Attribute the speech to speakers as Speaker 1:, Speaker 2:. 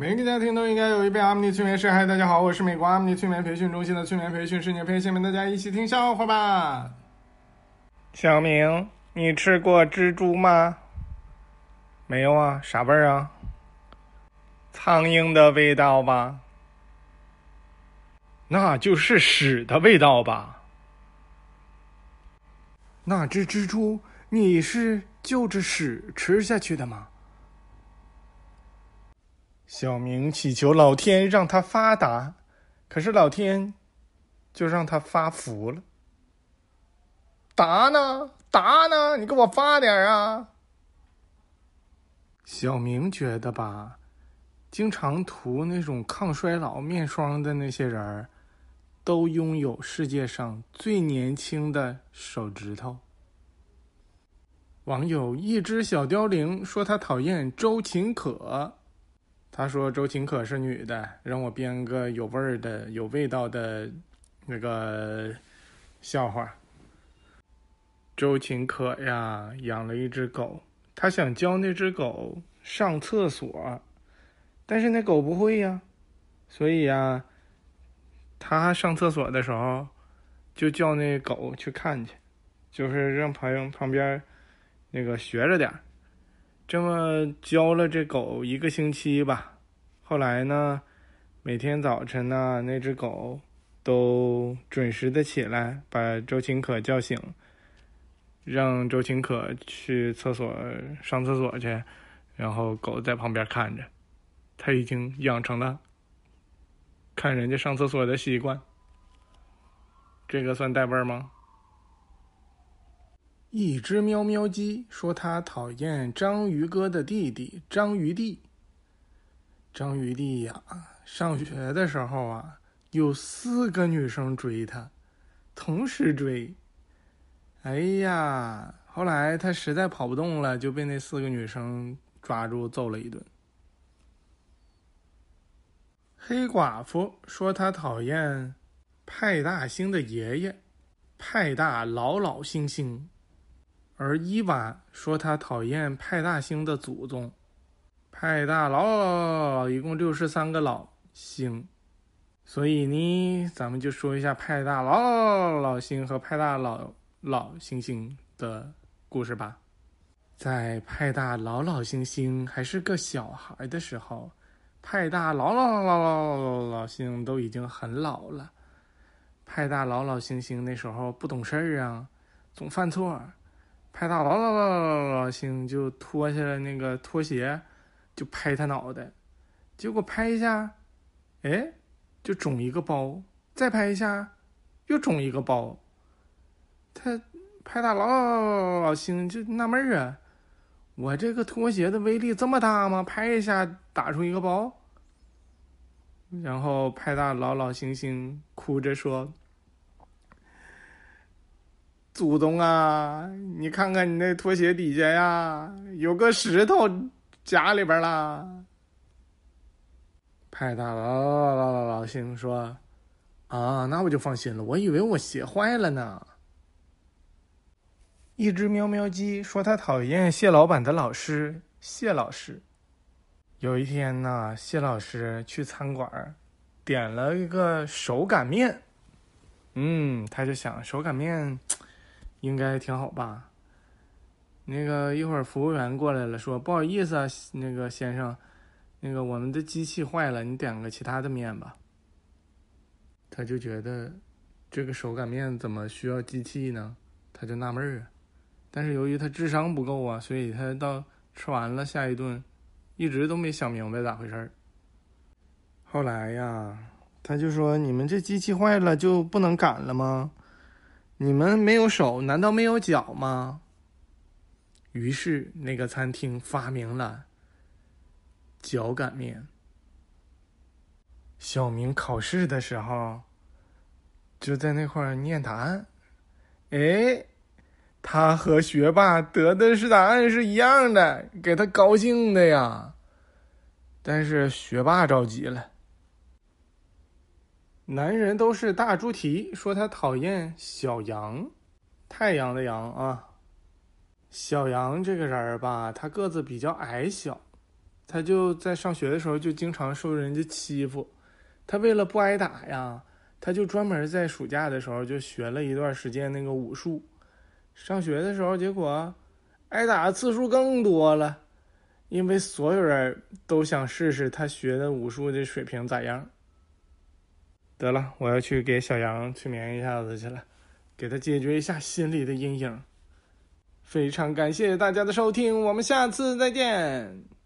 Speaker 1: 每个家庭都应该有一杯阿姆尼催眠师。嗨，大家好，我是美国阿姆尼催眠培训中心的催眠培训师聂培，下面大家一起听笑话吧。小明，你吃过蜘蛛吗？没有啊，啥味儿啊？苍蝇的味道吧？那就是屎的味道吧？那只蜘蛛，你是就着屎吃下去的吗？小明祈求老天让他发达，可是老天就让他发福了。达呢？达呢？你给我发点啊！小明觉得吧，经常涂那种抗衰老面霜的那些人儿，都拥有世界上最年轻的手指头。网友一只小凋零说他讨厌周秦可。他说：“周秦可是女的，让我编个有味儿的、有味道的那个笑话。周秦可呀，养了一只狗，他想教那只狗上厕所，但是那狗不会呀，所以呀，他上厕所的时候就叫那狗去看去，就是让旁旁边那个学着点儿。”这么教了这狗一个星期吧，后来呢，每天早晨呢，那只狗都准时的起来，把周秦可叫醒，让周秦可去厕所上厕所去，然后狗在旁边看着，它已经养成了看人家上厕所的习惯。这个算带味儿吗？一只喵喵鸡说：“它讨厌章鱼哥的弟弟章鱼弟。章鱼弟呀，上学的时候啊，有四个女生追他，同时追。哎呀，后来他实在跑不动了，就被那四个女生抓住揍了一顿。”黑寡妇说：“他讨厌派大星的爷爷，派大老老星星。”而伊娃说他讨厌派大星的祖宗，派大老一共六十三个老星，所以呢，咱们就说一下派大老老星和派大老老星星的故事吧。在派大老老星星还是个小孩的时候，派大老老老老老老星都已经很老了。派大老老星星那时候不懂事儿啊，总犯错。派大老老老老老星就脱下了那个拖鞋，就拍他脑袋，结果拍一下，哎，就肿一个包；再拍一下，又肿一个包。他派大老老老老星就纳闷儿啊，我这个拖鞋的威力这么大吗？拍一下打出一个包。然后派大老老星星哭着说。祖宗啊，你看看你那拖鞋底下呀，有个石头夹里边了。派大老老老老老星说：“啊，那我就放心了，我以为我鞋坏了呢。”一只喵喵鸡说：“他讨厌蟹老板的老师谢老师。”有一天呢，谢老师去餐馆，点了一个手擀面。嗯，他就想手擀面。应该挺好吧？那个一会儿服务员过来了，说不好意思啊，那个先生，那个我们的机器坏了，你点个其他的面吧。他就觉得这个手擀面怎么需要机器呢？他就纳闷儿啊。但是由于他智商不够啊，所以他到吃完了下一顿，一直都没想明白咋回事儿。后来呀，他就说：“你们这机器坏了就不能擀了吗？”你们没有手，难道没有脚吗？于是那个餐厅发明了脚擀面。小明考试的时候就在那块儿念答案，哎，他和学霸得的是答案是一样的，给他高兴的呀。但是学霸着急了。男人都是大猪蹄，说他讨厌小羊，太阳的阳啊。小羊这个人儿吧，他个子比较矮小，他就在上学的时候就经常受人家欺负。他为了不挨打呀，他就专门在暑假的时候就学了一段时间那个武术。上学的时候，结果挨打的次数更多了，因为所有人都想试试他学的武术的水平咋样。得了，我要去给小杨催眠一下子去了，给他解决一下心里的阴影。非常感谢大家的收听，我们下次再见。